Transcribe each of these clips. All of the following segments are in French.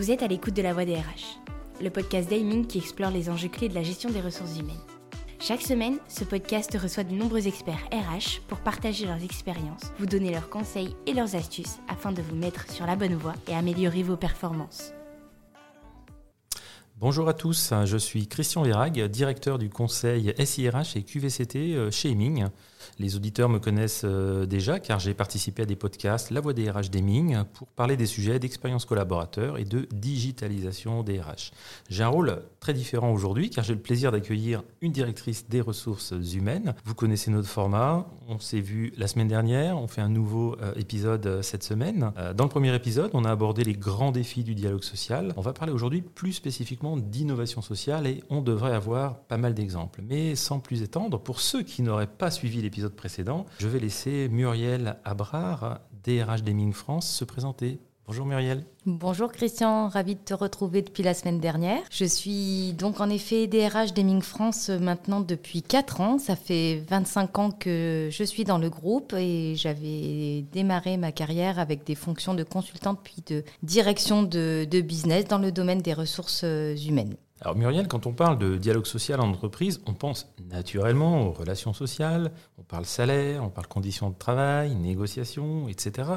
Vous êtes à l'écoute de La Voix des RH, le podcast d'Aiming qui explore les enjeux clés de la gestion des ressources humaines. Chaque semaine, ce podcast reçoit de nombreux experts RH pour partager leurs expériences, vous donner leurs conseils et leurs astuces afin de vous mettre sur la bonne voie et améliorer vos performances. Bonjour à tous, je suis Christian Vérag, directeur du conseil SIRH et QVCT euh, chez Aiming. Les auditeurs me connaissent euh, déjà car j'ai participé à des podcasts La Voix des RH d'Eming pour parler des sujets d'expérience collaborateur et de digitalisation des RH. J'ai un rôle très différent aujourd'hui car j'ai le plaisir d'accueillir une directrice des ressources humaines. Vous connaissez notre format, on s'est vu la semaine dernière, on fait un nouveau euh, épisode cette semaine. Dans le premier épisode, on a abordé les grands défis du dialogue social. On va parler aujourd'hui plus spécifiquement d'innovation sociale et on devrait avoir pas mal d'exemples. Mais sans plus étendre, pour ceux qui n'auraient pas suivi l'épisode précédent, je vais laisser Muriel Abrard, DRH Deming France, se présenter. Bonjour Muriel. Bonjour Christian, ravi de te retrouver depuis la semaine dernière. Je suis donc en effet DRH Deming France maintenant depuis 4 ans. Ça fait 25 ans que je suis dans le groupe et j'avais démarré ma carrière avec des fonctions de consultante puis de direction de, de business dans le domaine des ressources humaines. Alors Muriel, quand on parle de dialogue social en entreprise, on pense naturellement aux relations sociales, on parle salaire, on parle conditions de travail, négociations, etc.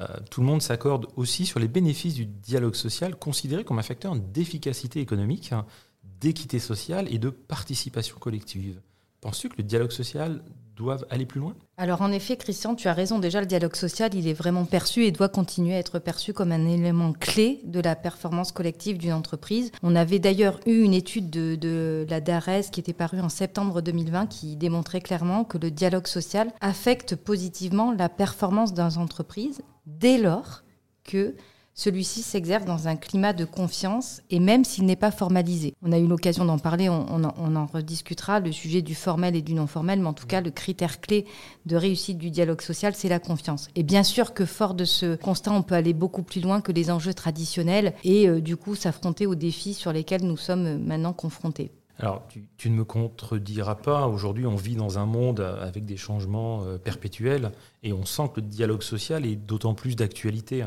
Euh, tout le monde s'accorde aussi sur les bénéfices du dialogue social considéré comme un facteur d'efficacité économique, d'équité sociale et de participation collective. Penses-tu que le dialogue social doivent aller plus loin Alors en effet, Christian, tu as raison. Déjà, le dialogue social, il est vraiment perçu et doit continuer à être perçu comme un élément clé de la performance collective d'une entreprise. On avait d'ailleurs eu une étude de, la DARES qui était parue en septembre 2020 qui démontrait clairement que le dialogue social affecte positivement la performance d'une entreprise dès lors que celui-ci s'exerce dans un climat de confiance et même s'il n'est pas formalisé. On a eu l'occasion d'en parler, on, en rediscutera, le sujet du formel et du non formel, mais en tout cas, le critère clé de réussite du dialogue social, c'est la confiance. Et bien sûr que fort de ce constat, on peut aller beaucoup plus loin que les enjeux traditionnels et euh, du coup s'affronter aux défis sur lesquels nous sommes maintenant confrontés. Alors, tu, ne me contrediras pas, aujourd'hui on vit dans un monde avec des changements euh, perpétuels et on sent que le dialogue social est d'autant plus d'actualité.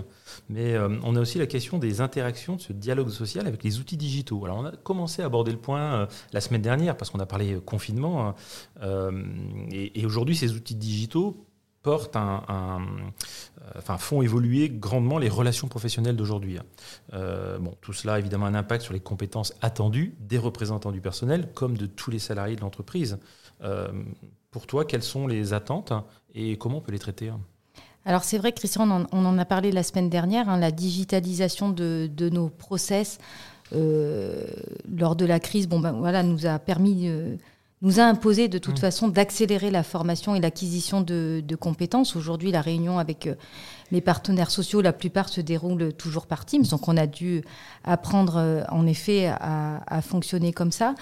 Mais euh, on a aussi la question des interactions de ce dialogue social avec les outils digitaux. Alors on a commencé à aborder le point euh, la semaine dernière parce qu'on a parlé confinement. Hein. et aujourd'hui ces outils digitaux portent un, euh, enfin, font évoluer grandement les relations professionnelles d'aujourd'hui. Euh, bon, tout cela a évidemment un impact sur les compétences attendues des représentants du personnel comme de tous les salariés de l'entreprise. Euh, pour toi, quelles sont les attentes et comment on peut les traiter alors c'est vrai, Christian, on en, a parlé la semaine dernière, hein, la digitalisation de, nos process lors de la crise, bon ben voilà, nous a permis nous a imposé de toute mmh. façon d'accélérer la formation et l'acquisition de, compétences. Aujourd'hui, la réunion avec euh, les partenaires sociaux, la plupart se déroule toujours par Teams, donc on a dû apprendre euh, en effet à, à fonctionner comme ça.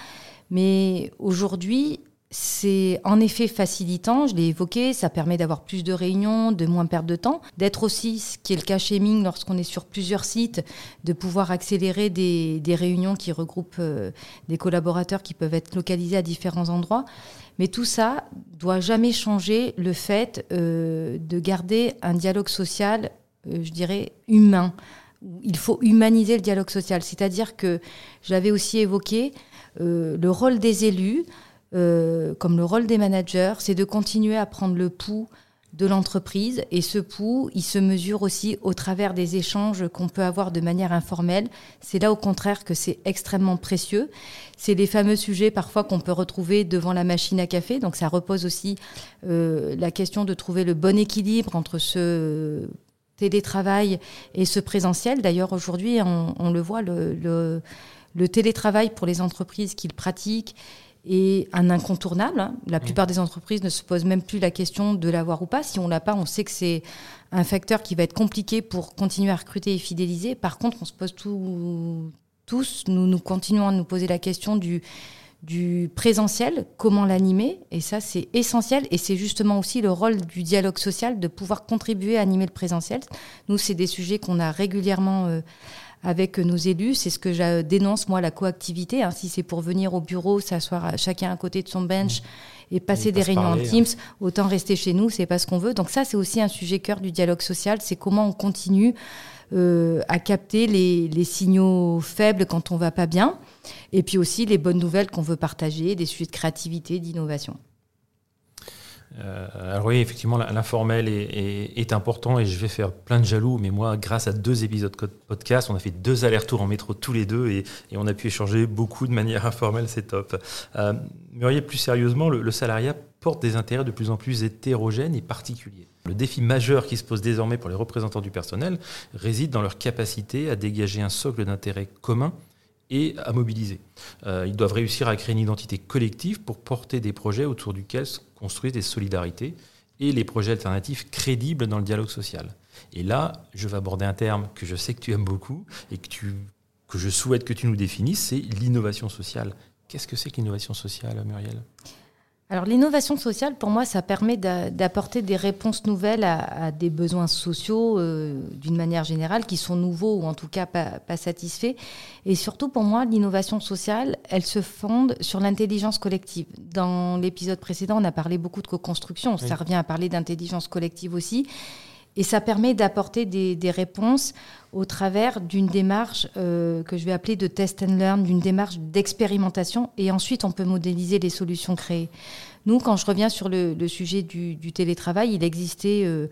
Mais aujourd'hui, c'est en effet facilitant, je l'ai évoqué, ça permet d'avoir plus de réunions, de moins perdre de temps, d'être aussi, ce qui est le cas chez Ming lorsqu'on est sur plusieurs sites, de pouvoir accélérer des, réunions qui regroupent euh, des collaborateurs qui peuvent être localisés à différents endroits. Mais tout ça doit jamais changer le fait euh, de garder un dialogue social, euh, je dirais, humain. Il faut humaniser le dialogue social, c'est-à-dire que j'avais aussi évoqué le rôle des élus. Euh, comme le rôle des managers, c'est de continuer à prendre le pouls de l'entreprise. Et ce pouls, il se mesure aussi au travers des échanges qu'on peut avoir de manière informelle. C'est là au contraire que c'est extrêmement précieux. C'est les fameux sujets parfois qu'on peut retrouver devant la machine à café. Donc ça repose aussi euh, la question de trouver le bon équilibre entre ce télétravail et ce présentiel. D'ailleurs aujourd'hui, on, le voit, le, le télétravail pour les entreprises qui le pratiquent et un incontournable. La plupart des entreprises ne se posent même plus la question de l'avoir ou pas. Si on l'a pas, on sait que c'est un facteur qui va être compliqué pour continuer à recruter et fidéliser. Par contre, on se pose tous, nous, nous continuons à nous poser la question du, du présentiel, comment l'animer, et ça c'est essentiel, et c'est justement aussi le rôle du dialogue social de pouvoir contribuer à animer le présentiel. Nous, c'est des sujets qu'on a régulièrement euh, avec nos élus. C'est ce que je dénonce, moi, la coactivité. Hein. Si c'est pour venir au bureau, s'asseoir chacun à côté de son bench mmh. et passer des réunions en Teams, hein. autant rester chez nous, c'est pas ce qu'on veut. Donc ça, c'est aussi un sujet cœur du dialogue social. C'est comment on continue à capter les, signaux faibles quand on va pas bien, et puis aussi les bonnes nouvelles qu'on veut partager, des sujets de créativité, d'innovation. Euh, alors oui, effectivement, l'informel est, important et je vais faire plein de jaloux, mais moi, grâce à deux épisodes de podcast, on a fait deux allers-retours en métro tous les deux et, on a pu échanger beaucoup de manière informelle, c'est top. Euh, Muriel, plus sérieusement, le, salariat porte des intérêts de plus en plus hétérogènes et particuliers. Le défi majeur qui se pose désormais pour les représentants du personnel réside dans leur capacité à dégager un socle d'intérêts communs et à mobiliser. Euh, ils doivent réussir à créer une identité collective pour porter des projets autour duquel construisent des solidarités et les projets alternatifs crédibles dans le dialogue social. Et là, je vais aborder un terme que je sais que tu aimes beaucoup et que, tu, que je souhaite que tu nous définisses, c'est l'innovation sociale. Qu'est-ce que c'est que l'innovation sociale, Muriel? Alors l'innovation sociale, pour moi, ça permet d'apporter des réponses nouvelles à, des besoins sociaux euh, d'une manière générale qui sont nouveaux ou en tout cas pas, satisfaits. Et surtout pour moi, l'innovation sociale, elle se fonde sur l'intelligence collective. Dans l'épisode précédent, on a parlé beaucoup de co-construction, ça revient à parler d'intelligence collective aussi. Et ça permet d'apporter des, réponses au travers d'une démarche euh, que je vais appeler de test and learn, d'une démarche d'expérimentation. Et ensuite, on peut modéliser les solutions créées. Nous, quand je reviens sur le, sujet du, télétravail, il existait... Euh,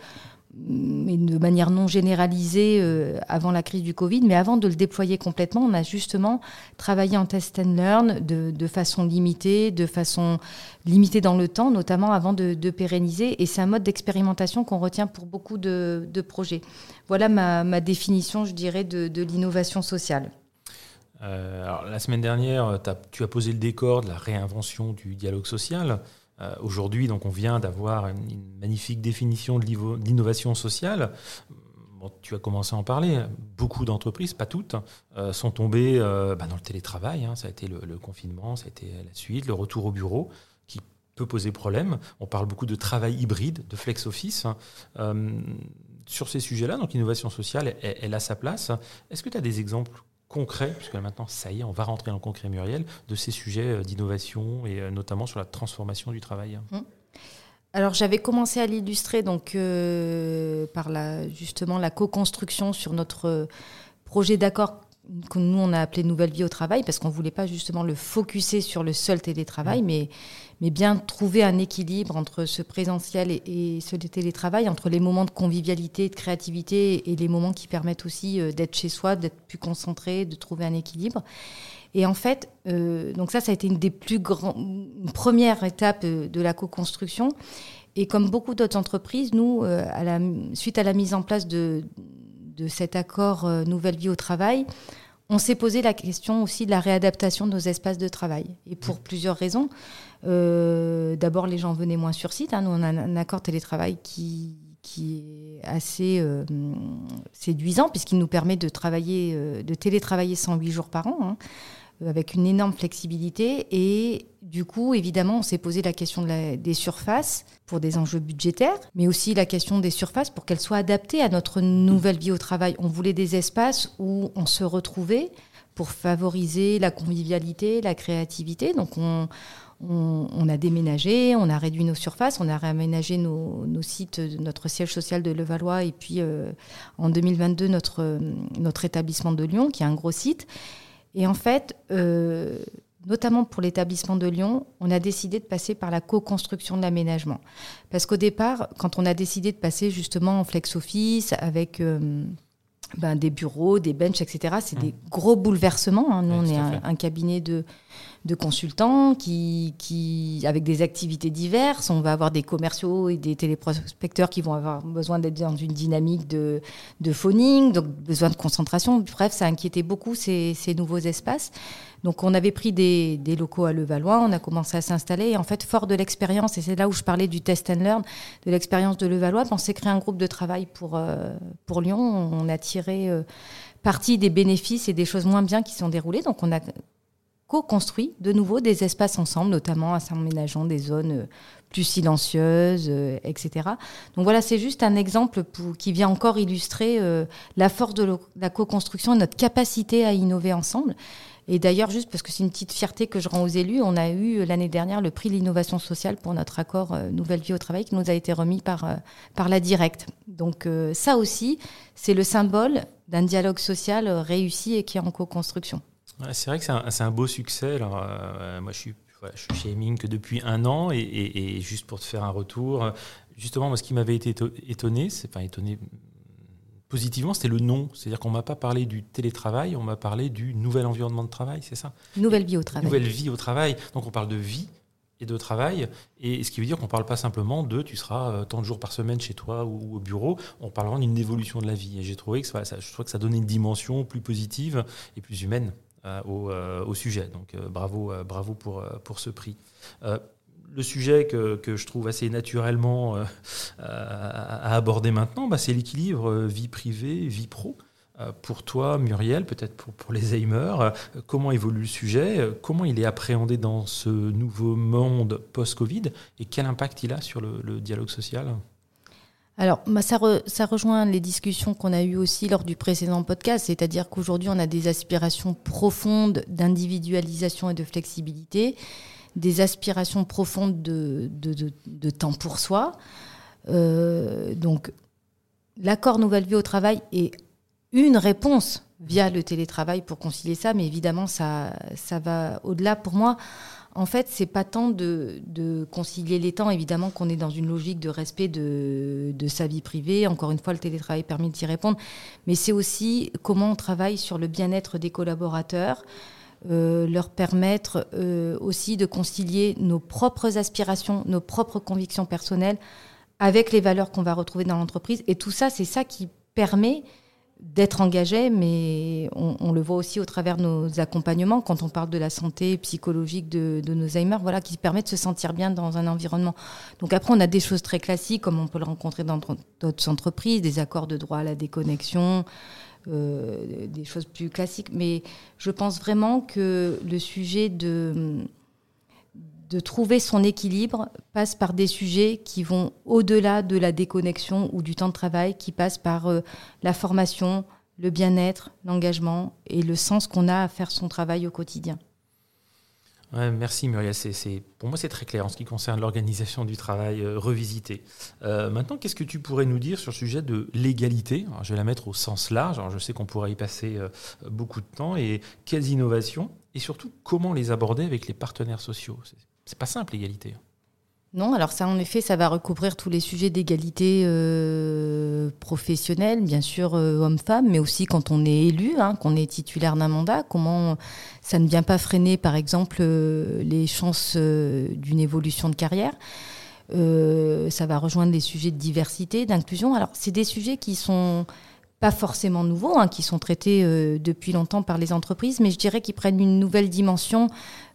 de manière non généralisée euh, avant la crise du Covid. Mais avant de le déployer complètement, on a justement travaillé en test and learn de, façon limitée, de façon limitée dans le temps, notamment avant de, pérenniser. Et c'est un mode d'expérimentation qu'on retient pour beaucoup de, projets. Voilà ma, définition, je dirais, de, l'innovation sociale. Euh, alors, la semaine dernière, tu as posé le décor de la réinvention du dialogue social. Euh, aujourd'hui, donc, on vient d'avoir une, magnifique définition de l'innovation sociale. tu as commencé à en parler. Beaucoup d'entreprises, pas toutes, euh, sont tombées euh, bah, dans le télétravail. Hein. Ça a été le, confinement, ça a été la suite, le retour au bureau, qui peut poser problème. On parle beaucoup de travail hybride, de flex office. Hein. sur ces sujets-là, donc l'innovation sociale, elle, a sa place. Est-ce que tu as des exemples concret, puisque maintenant, ça y est, on va rentrer dans le concret, Muriel, de ces sujets euh, d'innovation et euh, notamment sur la transformation du travail mmh. Alors j'avais commencé à l'illustrer donc euh, par la, justement la co-construction sur notre projet d'accord que nous on a appelé Nouvelle vie au travail parce qu'on voulait pas justement le focuser sur le seul télétravail, mais mais bien trouver un équilibre entre ce présentiel et, ce télétravail, entre les moments de convivialité, de créativité et les moments qui permettent aussi euh, d'être chez soi, d'être plus concentré, de trouver un équilibre. Et en fait, euh, donc ça, ça a été une des plus grandes, première étape euh, de la co-construction. Et comme beaucoup d'autres entreprises, nous, à la, suite à la mise en place de, de cet accord Nouvelle Vie au Travail, on s'est posé la question aussi de la réadaptation de nos espaces de travail. Et pour plusieurs raisons. Euh, d'abord, les gens venaient moins sur site. Hein. Nous, on a un accord télétravail qui, qui est assez euh, séduisant puisqu'il nous permet de travailler, euh, de télétravailler 108 jours par an, hein, avec une énorme flexibilité. Et du coup, évidemment, on s'est posé la question des surfaces pour des enjeux budgétaires, mais aussi la question des surfaces pour qu'elles soient adaptées à notre nouvelle vie au travail. On voulait des espaces où on se retrouvait pour favoriser la convivialité, la créativité. Donc on a déménagé, on a réduit nos surfaces, on a réaménagé nos, sites, notre siège social de Levallois et puis euh, en 2022 notre, notre établissement de Lyon, qui est un gros site. Et en fait, euh, notamment pour l'établissement de Lyon, on a décidé de passer par la co-construction de l'aménagement. Parce qu'au départ, quand on a décidé de passer justement en flex office avec... Euh, ben, des bureaux, des benches, etc. C'est des mmh. gros bouleversements. Hein. Nous, on est un, cabinet de, de consultants qui, qui, avec des activités diverses. On va avoir des commerciaux et des téléprospecteurs qui vont avoir besoin d'être dans une dynamique de, de phoning, donc besoin de concentration. Bref, ça inquiétait beaucoup ces, ces nouveaux espaces. Donc on avait pris des, locaux à Levallois, on a commencé à s'installer. Et en fait, fort de l'expérience, et c'est là où je parlais du test and learn, de l'expérience de Levallois, on s'est créé un groupe de travail pour, euh, Lyon. On a tiré euh, partie des bénéfices et des choses moins bien qui sont déroulées. Donc on a co-construit de nouveau des espaces ensemble, notamment en s'aménageant des zones euh, plus silencieuses, etc. Donc voilà, c'est juste un exemple qui vient encore illustrer la force de la co-construction et notre capacité à innover ensemble. Et d'ailleurs, juste parce que c'est une petite fierté que je rends aux élus, on a eu l'année dernière le prix de l'innovation sociale pour notre accord euh, Nouvelle Vie au Travail qui nous a été remis par, euh, par la Directe. Donc euh, ça aussi, c'est le symbole d'un dialogue social réussi et qui est en co-construction. c'est vrai que c'est un, beau succès. Alors, moi, je suis, chez Eming que depuis un an et, juste pour te faire un retour, justement, moi, ce qui m'avait été étonné, c'est pas étonné positivement, c'était le nom. C'est-à-dire qu'on ne m'a pas parlé du télétravail, on m'a parlé du nouvel environnement de travail, c'est ça? Nouvelle vie au travail. Nouvelle vie au travail. Donc on parle de vie et de travail, et ce qui veut dire qu'on ne parle pas simplement de tu seras euh, tant de jours par semaine chez toi ou au bureau, on parle vraiment d'une évolution de la vie. Et j'ai trouvé que ça, je trouvais que ça donnait une dimension plus positive et plus humaine euh, au, euh, au, sujet. Donc bravo, bravo pour, pour ce prix le sujet que, je trouve assez naturellement euh, à, aborder maintenant, bah, c'est l'équilibre euh, vie privée, vie pro. Euh, pour toi, Muriel, peut-être pour, les Alzheimer, comment évolue le sujet Comment il est appréhendé dans ce nouveau monde post-Covid Et quel impact il a sur le, dialogue social? Alors, bah, ça, rejoint les discussions qu'on a eues aussi lors du précédent podcast, c'est-à-dire qu'aujourd'hui, on a des aspirations profondes d'individualisation et de flexibilité des aspirations profondes de, temps pour soi. Euh, donc, l'accord Nouvelle Vie au travail est une réponse via le télétravail pour concilier ça, mais évidemment, ça, ça va au-delà. Pour moi, en fait, c'est pas tant de, concilier les temps, évidemment qu'on est dans une logique de respect de, de, sa vie privée. Encore une fois, le télétravail permet d'y répondre, mais c'est aussi comment on travaille sur le bien-être des collaborateurs, euh, leur permettre euh, aussi de concilier nos propres aspirations, nos propres convictions personnelles avec les valeurs qu'on va retrouver dans l'entreprise. Et tout ça, c'est ça qui permet d'être engagé, mais on, le voit aussi au travers de nos accompagnements, quand on parle de la santé psychologique de, nos Alzheimer, voilà, qui permet de se sentir bien dans un environnement. Donc après, on a des choses très classiques, comme on peut le rencontrer dans d'autres entreprises, des accords de droit à la déconnexion, euh, des choses plus classiques. Mais je pense vraiment que le sujet de, trouver son équilibre passe par des sujets qui vont au-delà de la déconnexion ou du temps de travail, qui passent par euh, la formation, le bien-être, l'engagement et le sens qu'on a à faire son travail au quotidien merci Muriel, pour moi c'est très clair en ce qui concerne l'organisation du travail euh, revisité. Euh, maintenant, qu'est-ce que tu pourrais nous dire sur le sujet de l'égalité? Je vais la mettre au sens large, je sais qu'on pourrait y passer euh, beaucoup de temps, et quelles innovations, et surtout comment les aborder avec les partenaires sociaux? C'est pas simple l'égalité. Non, alors ça, en effet, ça va recouvrir tous les sujets d'égalité euh, professionnelle, bien sûr, euh, homme-femme, mais aussi quand on est élu, hein, qu'on est titulaire d'un mandat, comment ça ne vient pas freiner, par exemple, euh, les chances d'une évolution de carrière. ça va rejoindre les sujets de diversité, d'inclusion. Alors, c'est des sujets qui sont pas forcément nouveaux, hein, qui sont traités euh, depuis longtemps par les entreprises, mais je dirais qu'ils prennent une nouvelle dimension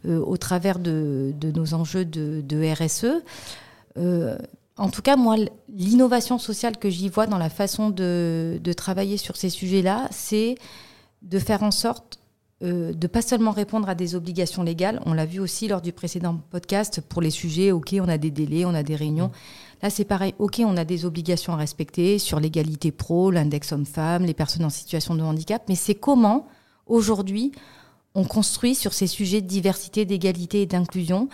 euh, au travers de, nos enjeux de, RSE. Euh, en tout cas, moi, l'innovation sociale que j'y vois dans la façon de, travailler sur ces sujets-là, c'est de faire en sorte de pas seulement répondre à des obligations légales, on l'a vu aussi lors du précédent podcast pour les sujets, ok, on a des délais, on a des réunions. Mmh. Là, c'est pareil. OK, on a des obligations à respecter sur l'égalité pro, l'index homme-femme, les personnes en situation de handicap, mais c'est comment, aujourd'hui, on construit sur ces sujets de diversité, d'égalité et d'inclusion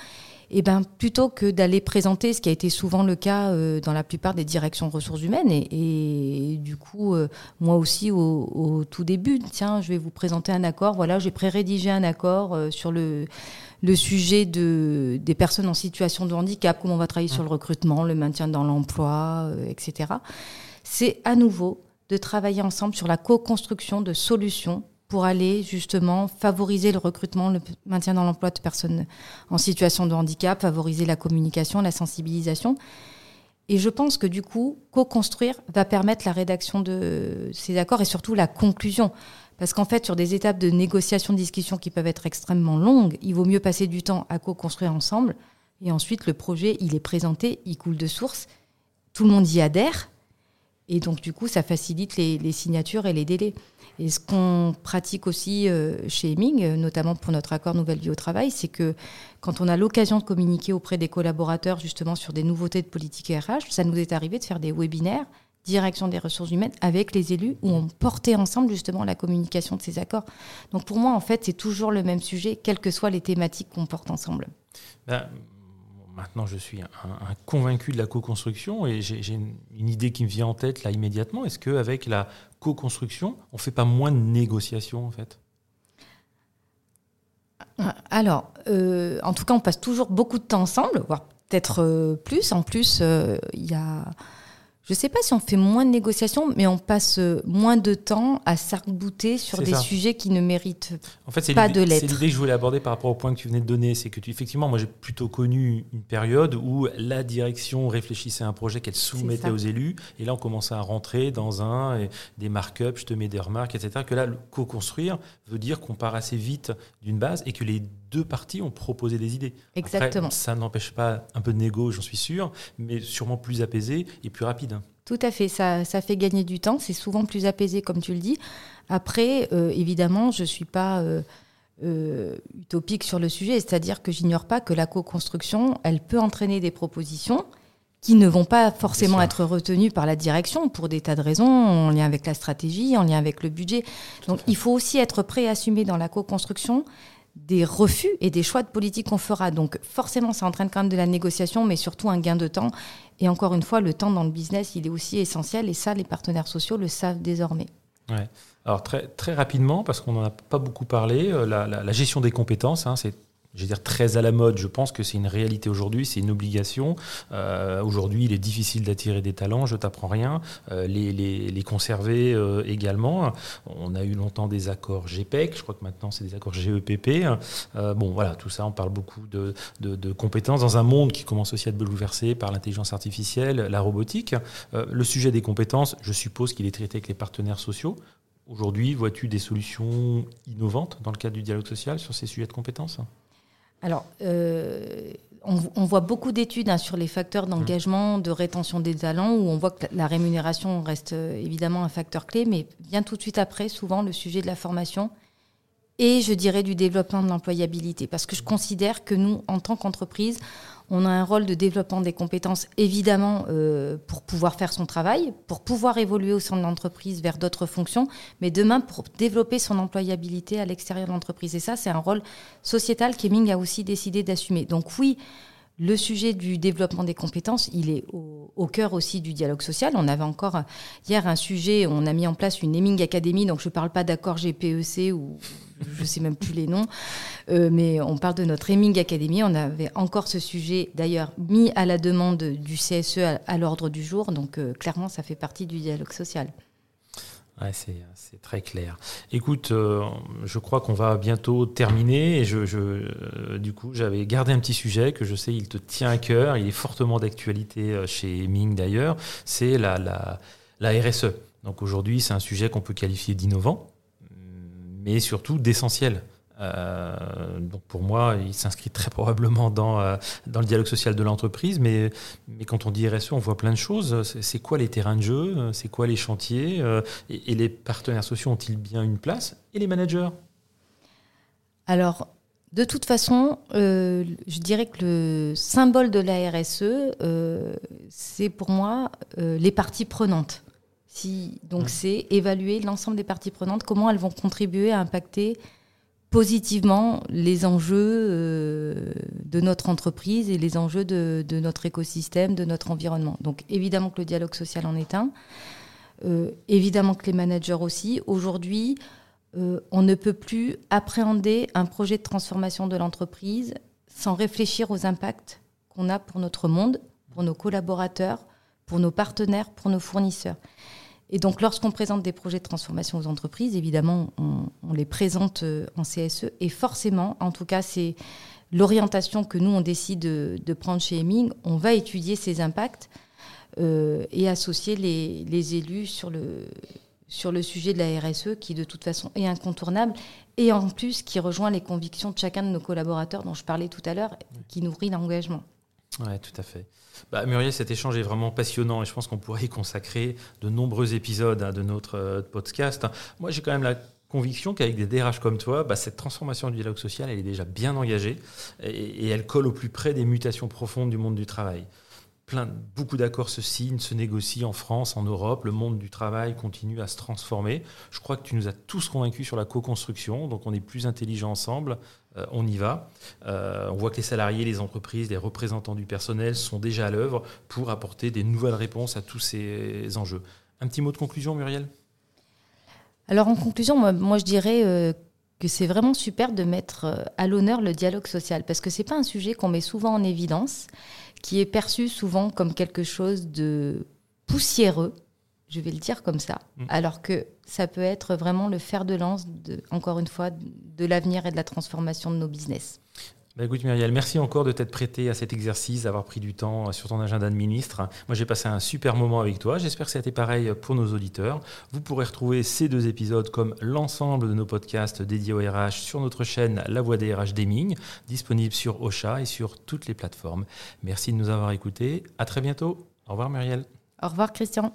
eh ben, plutôt que d'aller présenter ce qui a été souvent le cas euh, dans la plupart des directions ressources humaines, et, du coup, euh, moi aussi au, tout début, tiens, je vais vous présenter un accord, voilà, j'ai pré-rédigé un accord euh, sur le, le sujet de, des personnes en situation de handicap, comment on va travailler sur le recrutement, le maintien dans l'emploi, etc. C'est à nouveau de travailler ensemble sur la co-construction de solutions pour aller justement favoriser le recrutement, le maintien dans l'emploi de personnes en situation de handicap, favoriser la communication, la sensibilisation. Et je pense que du coup, co-construire va permettre la rédaction de ces accords et surtout la conclusion. Parce qu'en fait, sur des étapes de négociation, de discussion qui peuvent être extrêmement longues, il vaut mieux passer du temps à co-construire ensemble. Et ensuite, le projet, il est présenté, il coule de source. Tout le monde y adhère. Et donc, du coup, ça facilite les, signatures et les délais. Et ce qu'on pratique aussi euh, chez Heming, euh, notamment pour notre accord Nouvelle Vie au Travail, c'est que quand on a l'occasion de communiquer auprès des collaborateurs justement sur des nouveautés de politique RH, ça nous est arrivé de faire des webinaires direction des ressources humaines avec les élus où on portait ensemble justement la communication de ces accords. Donc pour moi, en fait, c'est toujours le même sujet, quelles que soient les thématiques qu'on porte ensemble. Ben, maintenant, je suis un, convaincu de la co-construction et j'ai une, idée qui me vient en tête là immédiatement. Est-ce qu'avec la co-construction, on ne fait pas moins de négociations en fait? Alors, euh, en tout cas, on passe toujours beaucoup de temps ensemble, voire peut-être euh, plus. En plus, euh, il y a je ne sais pas si on fait moins de négociations, mais on passe moins de temps à s'arc-bouter sur des sujets qui ne méritent en fait, pas de l'être. C'est l'idée que je voulais aborder par rapport au point que tu venais de donner. C'est que tu, effectivement, moi j'ai plutôt connu une période où la direction réfléchissait à un projet qu'elle soumettait aux élus. Et là, on commençait à rentrer dans un des markups, je te mets des remarques, etc. Que là, le co-construire veut dire qu'on part assez vite d'une base et que les deux parties ont proposé des idées. Exactement. ça n'empêche pas un peu de négo, j'en suis sûr, mais sûrement plus apaisé et plus rapide. Tout à fait, ça, ça fait gagner du temps, c'est souvent plus apaisé, comme tu le dis. Après, euh, évidemment, je ne suis pas euh, euh, utopique sur le sujet, c'est-à-dire que j'ignore pas que la co-construction, elle peut entraîner des propositions qui ne vont pas forcément être retenues par la direction pour des tas de raisons, en lien avec la stratégie, en lien avec le budget. Donc il faut aussi être prêt à assumer dans la co-construction des refus et des choix de politique qu'on fera. Donc forcément, ça entraîne quand même de la négociation, mais surtout un gain de temps. Et encore une fois, le temps dans le business, il est aussi essentiel, et ça, les partenaires sociaux le savent désormais. Ouais. Alors très, très rapidement, parce qu'on n'en a pas beaucoup parlé, euh, la, gestion des compétences, hein, c'est je veux dire, très à la mode. Je pense que c'est une réalité aujourd'hui, c'est une obligation. Euh, aujourd'hui, il est difficile d'attirer des talents, je t'apprends rien. Euh, les, les, les, conserver euh, également. On a eu longtemps des accords GPEC, je crois que maintenant c'est des accords GEPP. bon, voilà, tout ça, on parle beaucoup de, de, de, compétences dans un monde qui commence aussi à être bouleversé par l'intelligence artificielle, la robotique. le sujet des compétences, je suppose qu'il est traité avec les partenaires sociaux. Aujourd'hui, vois-tu des solutions innovantes dans le cadre du dialogue social sur ces sujets de compétences? Alors, euh, on, voit beaucoup d'études hein, sur les facteurs d'engagement, de rétention des talents, où on voit que la rémunération reste euh, évidemment un facteur clé, mais vient tout de suite après, souvent, le sujet de la formation et, je dirais, du développement de l'employabilité. Parce que je considère que nous, en tant qu'entreprise, on a un rôle de développement des compétences, évidemment, euh, pour pouvoir faire son travail, pour pouvoir évoluer au sein de l'entreprise vers d'autres fonctions, mais demain pour développer son employabilité à l'extérieur de l'entreprise. Et ça, c'est un rôle sociétal qu'Eming a aussi décidé d'assumer. Donc oui, le sujet du développement des compétences, il est au, cœur aussi du dialogue social. On avait encore hier un sujet, on a mis en place une Heming Academy, donc je ne parle pas d'accord GPEC ou je ne sais même plus les noms, euh, mais on parle de notre Heming Academy. On avait encore ce sujet, d'ailleurs, mis à la demande du CSE à, l'ordre du jour, donc euh, clairement, ça fait partie du dialogue social. C'est très clair. Écoute, euh, je crois qu'on va bientôt terminer. Et du coup, j'avais gardé un petit sujet que je sais, il te tient à cœur. Il est fortement d'actualité chez Ming d'ailleurs. C'est la, la RSE. Donc aujourd'hui, c'est un sujet qu'on peut qualifier d'innovant, mais surtout d'essentiel. Euh, donc pour moi, il s'inscrit très probablement dans, euh, dans le dialogue social de l'entreprise, mais, mais quand on dit RSE, on voit plein de choses. C'est quoi les terrains de jeu? C'est quoi les chantiers? Et, les partenaires sociaux ont-ils bien une place? Et les managers? Alors, de toute façon, euh, je dirais que le symbole de la RSE, c'est pour moi les parties prenantes. Si, donc c'est évaluer l'ensemble des parties prenantes, comment elles vont contribuer à impacter positivement les enjeux euh, de notre entreprise et les enjeux de, notre écosystème, de notre environnement. Donc évidemment que le dialogue social en est un, euh, évidemment que les managers aussi. Aujourd'hui, euh, on ne peut plus appréhender un projet de transformation de l'entreprise sans réfléchir aux impacts qu'on a pour notre monde, pour nos collaborateurs, pour nos partenaires, pour nos fournisseurs. Et donc, lorsqu'on présente des projets de transformation aux entreprises, évidemment, on, les présente euh, en CSE. Et forcément, en tout cas, c'est l'orientation que nous, on décide de, prendre chez Heming. On va étudier ces impacts euh, et associer les, élus sur le, sur le sujet de la RSE, qui de toute façon est incontournable, et en plus qui rejoint les convictions de chacun de nos collaborateurs dont je parlais tout à l'heure, qui nourrit l'engagement. Oui, tout à fait. Bah, Muriel, cet échange est vraiment passionnant et je pense qu'on pourrait y consacrer de nombreux épisodes hein, de notre euh, podcast. Moi, j'ai quand même la conviction qu'avec des DRH comme toi, bah, cette transformation du dialogue social, elle est déjà bien engagée et, elle colle au plus près des mutations profondes du monde du travail. Plein, beaucoup d'accords se signent, se négocient en France, en Europe. Le monde du travail continue à se transformer. Je crois que tu nous as tous convaincus sur la co-construction, donc on est plus intelligents ensemble. Euh, on y va. Euh, on voit que les salariés, les entreprises, les représentants du personnel sont déjà à l'œuvre pour apporter des nouvelles réponses à tous ces enjeux. Un petit mot de conclusion, Muriel? Alors en conclusion, moi, je dirais euh, que c'est vraiment super de mettre à l'honneur le dialogue social, parce que ce n'est pas un sujet qu'on met souvent en évidence qui est perçu souvent comme quelque chose de poussiéreux, je vais le dire comme ça, mm. alors que ça peut être vraiment le fer de lance, de, encore une fois, de l'avenir et de la transformation de nos business. Bah écoute Muriel, merci encore de t'être prêté à cet exercice, d'avoir pris du temps sur ton agenda de ministre. Moi j'ai passé un super moment avec toi, j'espère que ça a été pareil pour nos auditeurs. Vous pourrez retrouver ces deux épisodes comme l'ensemble de nos podcasts dédiés au RH sur notre chaîne La Voix des RH Deming, disponible sur Ocha et sur toutes les plateformes. Merci de nous avoir écoutés, à très bientôt. Au revoir Muriel. Au revoir Christian.